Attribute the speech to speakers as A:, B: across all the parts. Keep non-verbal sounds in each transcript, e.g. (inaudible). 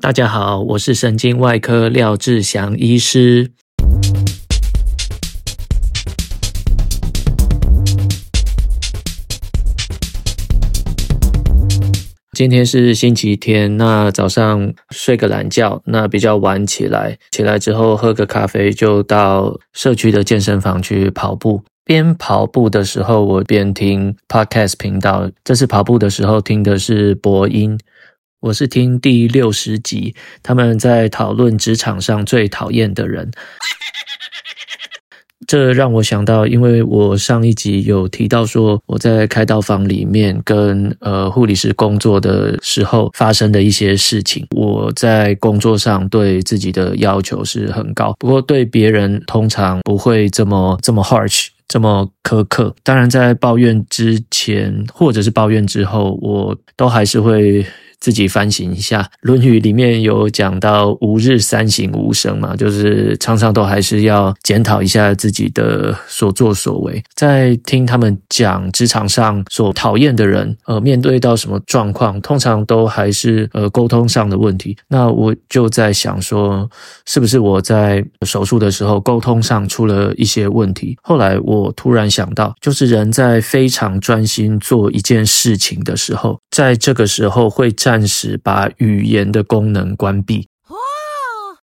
A: 大家好，我是神经外科廖志祥医师。今天是星期天，那早上睡个懒觉，那比较晚起来，起来之后喝个咖啡，就到社区的健身房去跑步。边跑步的时候，我边听 Podcast 频道。这次跑步的时候听的是播音，我是听第六十集，他们在讨论职场上最讨厌的人。(laughs) 这让我想到，因为我上一集有提到说，我在开刀房里面跟呃护理师工作的时候发生的一些事情。我在工作上对自己的要求是很高，不过对别人通常不会这么这么 harsh，这么苛刻。当然，在抱怨之前或者是抱怨之后，我都还是会。自己反省一下，《论语》里面有讲到“吾日三省吾身”嘛，就是常常都还是要检讨一下自己的所作所为。在听他们讲职场上所讨厌的人，呃，面对到什么状况，通常都还是呃沟通上的问题。那我就在想说，是不是我在手术的时候沟通上出了一些问题？后来我突然想到，就是人在非常专心做一件事情的时候，在这个时候会。暂时把语言的功能关闭。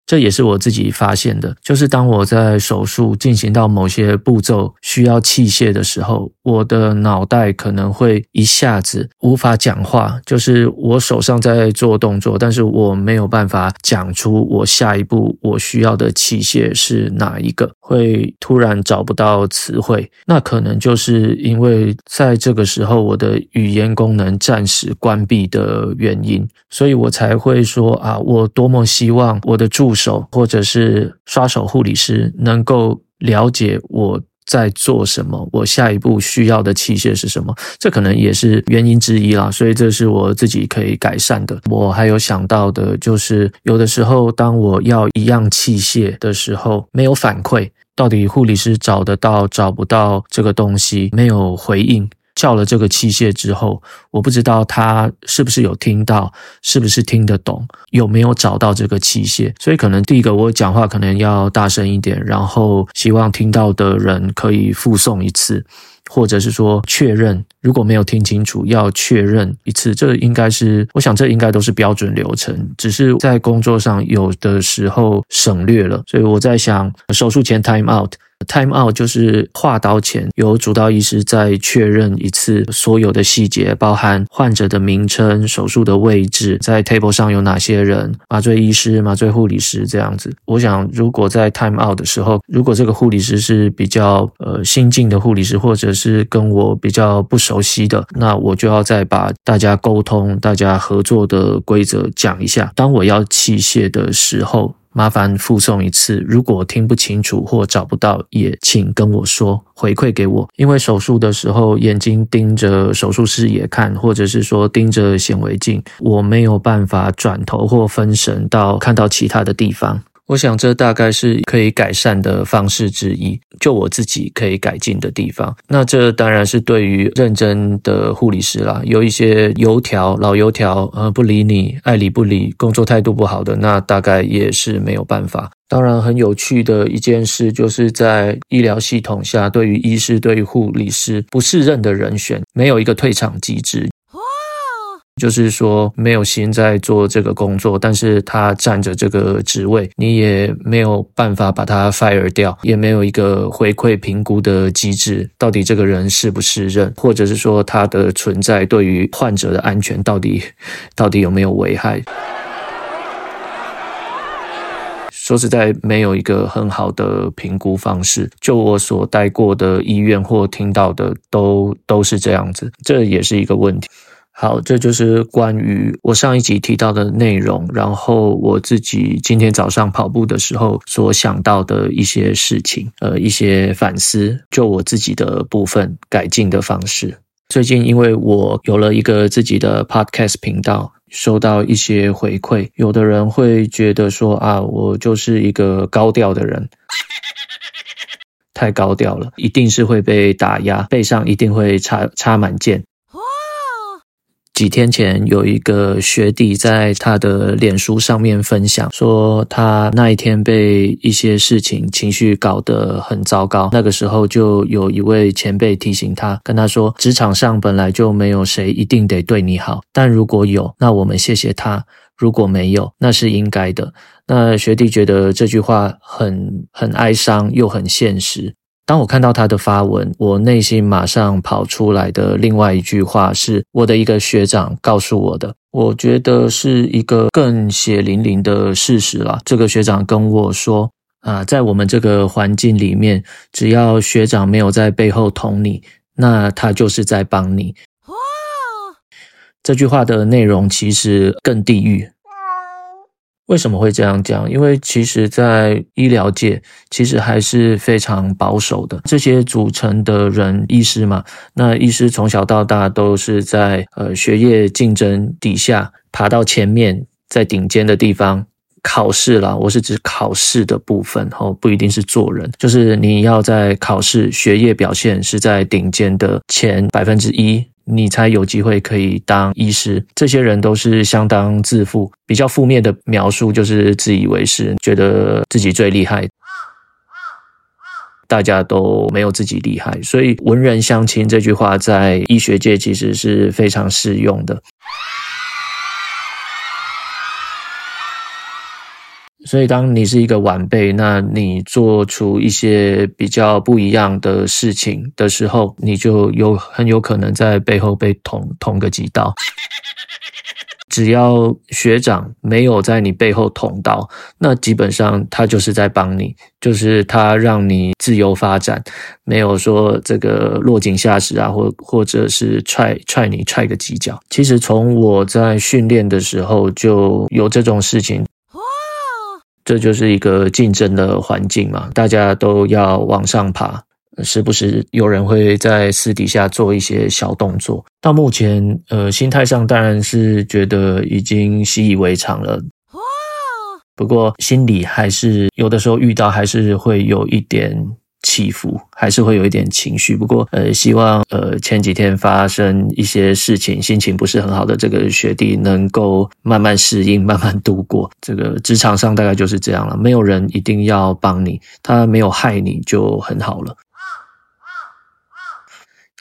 A: 这也是我自己发现的，就是当我在手术进行到某些步骤需要器械的时候，我的脑袋可能会一下子无法讲话，就是我手上在做动作，但是我没有办法讲出我下一步我需要的器械是哪一个，会突然找不到词汇，那可能就是因为在这个时候我的语言功能暂时关闭的原因，所以我才会说啊，我多么希望我的助手。或者是刷手护理师能够了解我在做什么，我下一步需要的器械是什么，这可能也是原因之一啦。所以这是我自己可以改善的。我还有想到的就是，有的时候当我要一样器械的时候，没有反馈，到底护理师找得到找不到这个东西，没有回应。叫了这个器械之后，我不知道他是不是有听到，是不是听得懂，有没有找到这个器械。所以可能第一个我讲话可能要大声一点，然后希望听到的人可以复诵一次，或者是说确认，如果没有听清楚要确认一次。这应该是，我想这应该都是标准流程，只是在工作上有的时候省略了。所以我在想，手术前 time out。Time out 就是划刀前由主刀医师再确认一次所有的细节，包含患者的名称、手术的位置，在 table 上有哪些人，麻醉医师、麻醉护理师这样子。我想，如果在 time out 的时候，如果这个护理师是比较呃新进的护理师，或者是跟我比较不熟悉的，那我就要再把大家沟通、大家合作的规则讲一下。当我要器械的时候。麻烦复送一次，如果听不清楚或找不到，也请跟我说，回馈给我。因为手术的时候，眼睛盯着手术视野看，或者是说盯着显微镜，我没有办法转头或分神到看到其他的地方。我想这大概是可以改善的方式之一，就我自己可以改进的地方。那这当然是对于认真的护理师啦，有一些油条、老油条，呃，不理你，爱理不理，工作态度不好的，那大概也是没有办法。当然，很有趣的一件事，就是在医疗系统下，对于医师、对于护理师不适任的人选，没有一个退场机制。就是说，没有心在做这个工作，但是他占着这个职位，你也没有办法把他 fire 掉，也没有一个回馈评估的机制，到底这个人适不是任，或者是说他的存在对于患者的安全到底到底有没有危害？说实在，没有一个很好的评估方式。就我所待过的医院或听到的，都都是这样子，这也是一个问题。好，这就是关于我上一集提到的内容，然后我自己今天早上跑步的时候所想到的一些事情，呃，一些反思，就我自己的部分改进的方式。最近因为我有了一个自己的 podcast 频道，收到一些回馈，有的人会觉得说啊，我就是一个高调的人，太高调了，一定是会被打压，背上一定会插插满箭。几天前有一个学弟在他的脸书上面分享，说他那一天被一些事情情绪搞得很糟糕。那个时候就有一位前辈提醒他，跟他说，职场上本来就没有谁一定得对你好，但如果有，那我们谢谢他；如果没有，那是应该的。那学弟觉得这句话很很哀伤，又很现实。当我看到他的发文，我内心马上跑出来的另外一句话是我的一个学长告诉我的，我觉得是一个更血淋淋的事实了。这个学长跟我说啊，在我们这个环境里面，只要学长没有在背后捅你，那他就是在帮你。哇！这句话的内容其实更地狱。为什么会这样讲？因为其实，在医疗界，其实还是非常保守的。这些组成的人，医师嘛，那医师从小到大都是在呃学业竞争底下爬到前面，在顶尖的地方考试啦。我是指考试的部分，哦，不一定是做人，就是你要在考试学业表现是在顶尖的前百分之一。你才有机会可以当医师。这些人都是相当自负，比较负面的描述就是自以为是，觉得自己最厉害，大家都没有自己厉害。所以“文人相亲”这句话在医学界其实是非常适用的。所以，当你是一个晚辈，那你做出一些比较不一样的事情的时候，你就有很有可能在背后被捅捅个几刀。(laughs) 只要学长没有在你背后捅刀，那基本上他就是在帮你，就是他让你自由发展，没有说这个落井下石啊，或或者是踹踹你踹个几脚。其实从我在训练的时候就有这种事情。这就是一个竞争的环境嘛，大家都要往上爬，时不时有人会在私底下做一些小动作。到目前，呃，心态上当然是觉得已经习以为常了。不过心里还是有的时候遇到，还是会有一点。起伏还是会有一点情绪，不过呃，希望呃前几天发生一些事情，心情不是很好的这个学弟能够慢慢适应，慢慢度过。这个职场上大概就是这样了，没有人一定要帮你，他没有害你就很好了。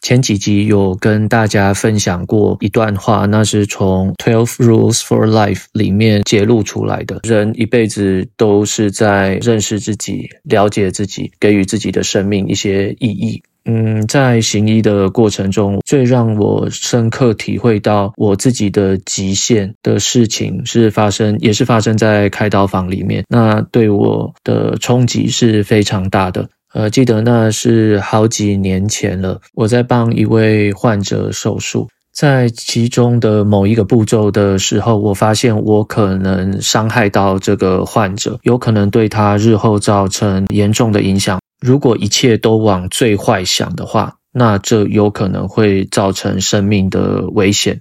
A: 前几集有跟大家分享过一段话，那是从《Twelve Rules for Life》里面揭露出来的。人一辈子都是在认识自己、了解自己，给予自己的生命一些意义。嗯，在行医的过程中，最让我深刻体会到我自己的极限的事情是发生，也是发生在开刀房里面。那对我的冲击是非常大的。呃，记得那是好几年前了。我在帮一位患者手术，在其中的某一个步骤的时候，我发现我可能伤害到这个患者，有可能对他日后造成严重的影响。如果一切都往最坏想的话，那这有可能会造成生命的危险。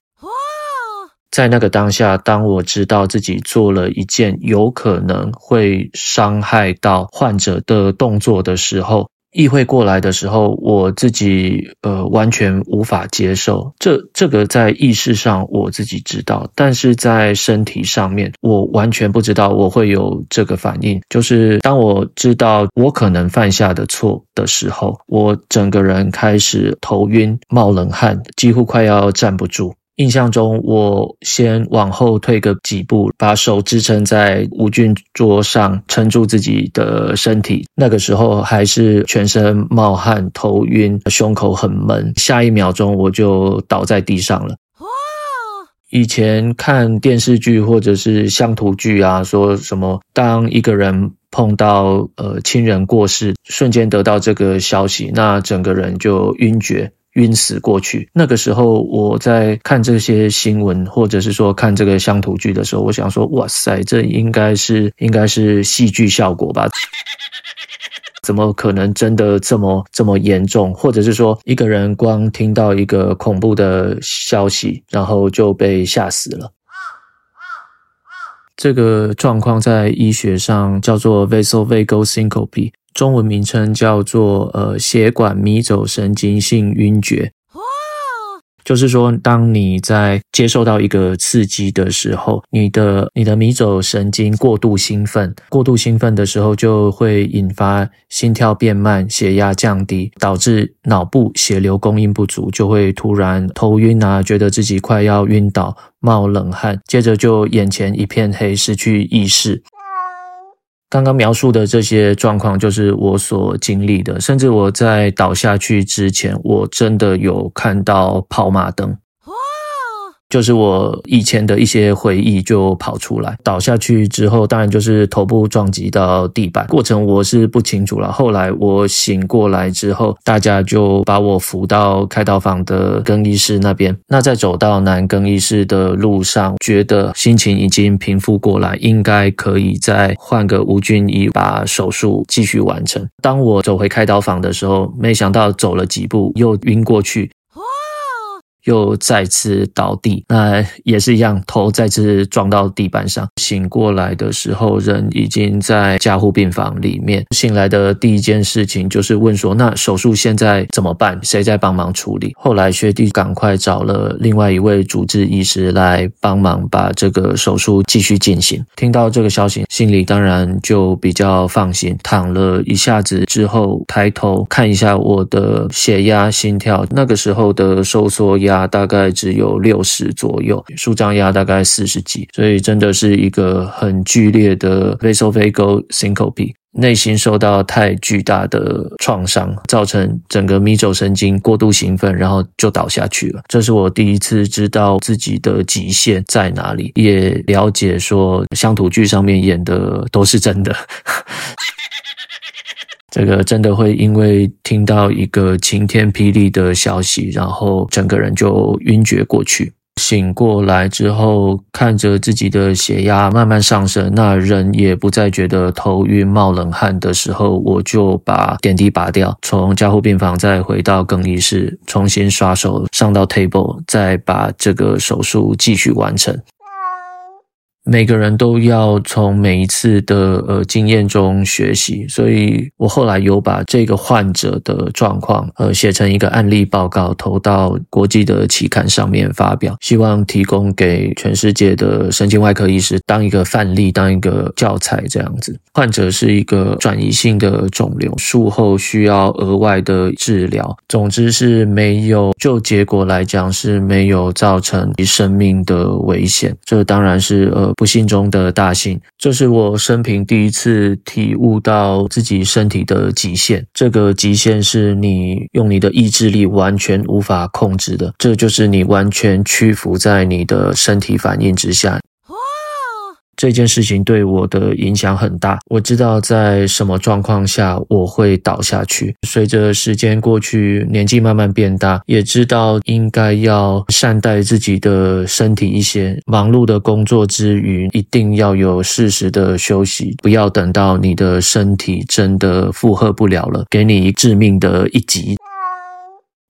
A: 在那个当下，当我知道自己做了一件有可能会伤害到患者的动作的时候，意会过来的时候，我自己呃完全无法接受。这这个在意识上我自己知道，但是在身体上面，我完全不知道我会有这个反应。就是当我知道我可能犯下的错的时候，我整个人开始头晕、冒冷汗，几乎快要站不住。印象中，我先往后退个几步，把手支撑在无菌桌上，撑住自己的身体。那个时候还是全身冒汗、头晕、胸口很闷。下一秒钟，我就倒在地上了。以前看电视剧或者是乡土剧啊，说什么当一个人碰到呃亲人过世，瞬间得到这个消息，那整个人就晕厥。晕死过去。那个时候，我在看这些新闻，或者是说看这个乡土剧的时候，我想说：哇塞，这应该是应该是戏剧效果吧？(laughs) 怎么可能真的这么这么严重？或者是说，一个人光听到一个恐怖的消息，然后就被吓死了？这个状况在医学上叫做 vasovagal syncope。中文名称叫做呃血管迷走神经性晕厥，就是说，当你在接受到一个刺激的时候，你的你的迷走神经过度兴奋，过度兴奋的时候就会引发心跳变慢、血压降低，导致脑部血流供应不足，就会突然头晕啊，觉得自己快要晕倒、冒冷汗，接着就眼前一片黑，失去意识。刚刚描述的这些状况，就是我所经历的。甚至我在倒下去之前，我真的有看到跑马灯。就是我以前的一些回忆就跑出来，倒下去之后，当然就是头部撞击到地板，过程我是不清楚了。后来我醒过来之后，大家就把我扶到开刀房的更衣室那边。那在走到男更衣室的路上，觉得心情已经平复过来，应该可以再换个无菌衣，把手术继续完成。当我走回开刀房的时候，没想到走了几步又晕过去。又再次倒地，那也是一样，头再次撞到地板上。醒过来的时候，人已经在加护病房里面。醒来的第一件事情就是问说：“那手术现在怎么办？谁在帮忙处理？”后来学弟赶快找了另外一位主治医师来帮忙把这个手术继续进行。听到这个消息，心里当然就比较放心。躺了一下子之后，抬头看一下我的血压、心跳，那个时候的收缩压。大概只有六十左右，舒张压大概四十几，所以真的是一个很剧烈的 vasovagal syncope，内心受到太巨大的创伤，造成整个迷走神经过度兴奋，然后就倒下去了。这是我第一次知道自己的极限在哪里，也了解说乡土剧上面演的都是真的。这个真的会因为听到一个晴天霹雳的消息，然后整个人就晕厥过去。醒过来之后，看着自己的血压慢慢上升，那人也不再觉得头晕冒冷汗的时候，我就把点滴拔掉，从加护病房再回到更衣室，重新刷手上到 table，再把这个手术继续完成。每个人都要从每一次的呃经验中学习，所以我后来有把这个患者的状况呃写成一个案例报告，投到国际的期刊上面发表，希望提供给全世界的神经外科医师当一个范例，当一个教材这样子。患者是一个转移性的肿瘤，术后需要额外的治疗。总之是没有，就结果来讲是没有造成生命的危险。这当然是呃。不幸中的大幸，这是我生平第一次体悟到自己身体的极限。这个极限是你用你的意志力完全无法控制的，这就是你完全屈服在你的身体反应之下。这件事情对我的影响很大。我知道在什么状况下我会倒下去。随着时间过去，年纪慢慢变大，也知道应该要善待自己的身体一些。忙碌的工作之余，一定要有适时的休息，不要等到你的身体真的负荷不了了，给你致命的一击。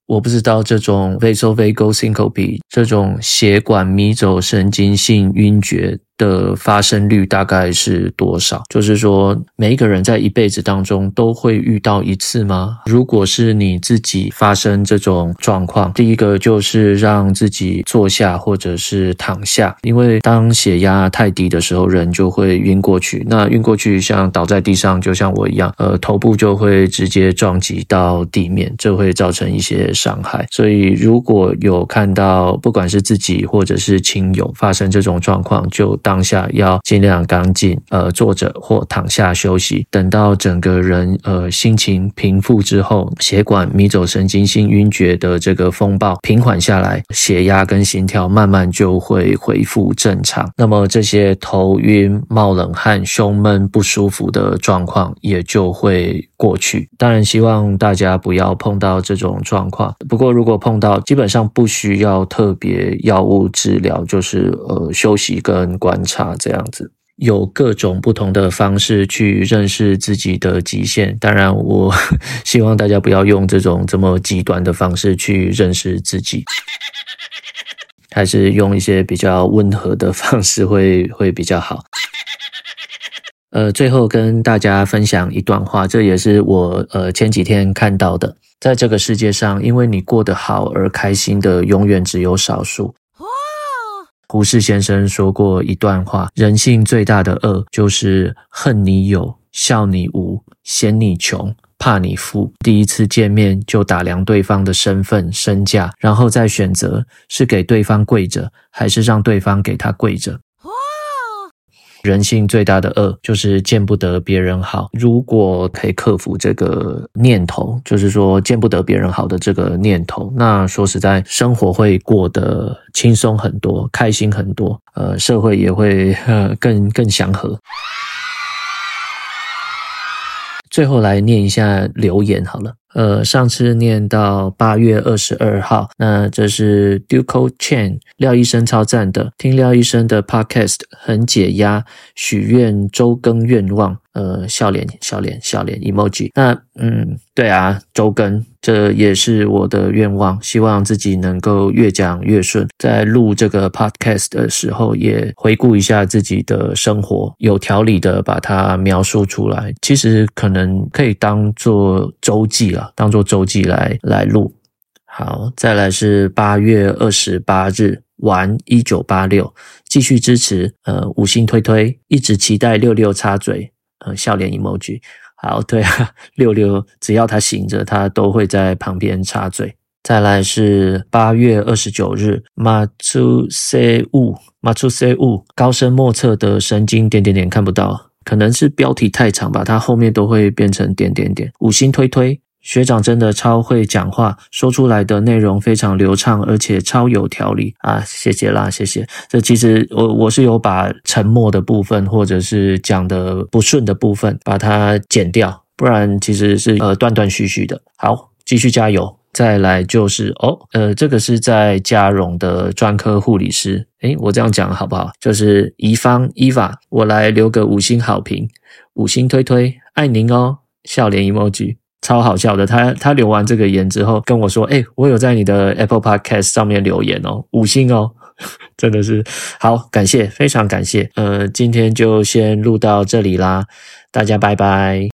A: 我不知道这种 vasovagal syncope 这种血管迷走神经性晕厥的发生率大概是多少？就是说，每一个人在一辈子当中都会遇到一次吗？如果是你自己发生这种状况，第一个就是让自己坐下或者是躺下，因为当血压太低的时候，人就会晕过去。那晕过去，像倒在地上，就像我一样，呃，头部就会直接撞击到地面，这会造成一些伤害。所以，如果有看到不管是自己或者是亲友发生这种状况，就当下要尽量赶紧呃坐着或躺下休息，等到整个人呃心情平复之后，血管迷走神经性晕厥的这个风暴平缓下来，血压跟心跳慢慢就会恢复正常。那么这些头晕、冒冷汗、胸闷不舒服的状况也就会过去。当然，希望大家不要碰到这种状况。不过，如果碰到，基本上不需要特别药物治疗，就是呃休息跟管。差这样子，有各种不同的方式去认识自己的极限。当然，我 (laughs) 希望大家不要用这种这么极端的方式去认识自己，还是用一些比较温和的方式会会比较好。呃，最后跟大家分享一段话，这也是我呃前几天看到的。在这个世界上，因为你过得好而开心的，永远只有少数。胡适先生说过一段话：人性最大的恶，就是恨你有，笑你无，嫌你穷，怕你富。第一次见面就打量对方的身份、身价，然后再选择是给对方跪着，还是让对方给他跪着。人性最大的恶就是见不得别人好。如果可以克服这个念头，就是说见不得别人好的这个念头，那说实在，生活会过得轻松很多，开心很多，呃，社会也会呃 (laughs) 更更祥和。最后来念一下留言好了。呃，上次念到八月二十二号，那这是 Duco Chen 廖医生超赞的，听廖医生的 Podcast 很解压，许愿周更愿望。呃，笑脸笑脸笑脸 emoji。那嗯，对啊，周更这也是我的愿望，希望自己能够越讲越顺。在录这个 podcast 的时候，也回顾一下自己的生活，有条理的把它描述出来。其实可能可以当做周记啊，当做周记来来录。好，再来是八月二十八日，玩一九八六，继续支持，呃，五星推推，一直期待六六插嘴。呃，笑脸 emoji，好，对啊，六六只要他醒着，他都会在旁边插嘴。再来是八月二十九日，马出塞物，马出塞物，高深莫测的神经点点点看不到，可能是标题太长吧，它后面都会变成点点点。五星推推。学长真的超会讲话，说出来的内容非常流畅，而且超有条理啊！谢谢啦，谢谢。这其实我我是有把沉默的部分，或者是讲的不顺的部分，把它剪掉，不然其实是呃断断续续的。好，继续加油。再来就是哦，呃，这个是在嘉荣的专科护理师。诶，我这样讲好不好？就是宜芳伊娃，我来留个五星好评，五星推推，爱您哦，笑脸 emoji。超好笑的，他他留完这个言之后跟我说：“诶，我有在你的 Apple Podcast 上面留言哦，五星哦，(laughs) 真的是好，感谢，非常感谢。呃，今天就先录到这里啦，大家拜拜。”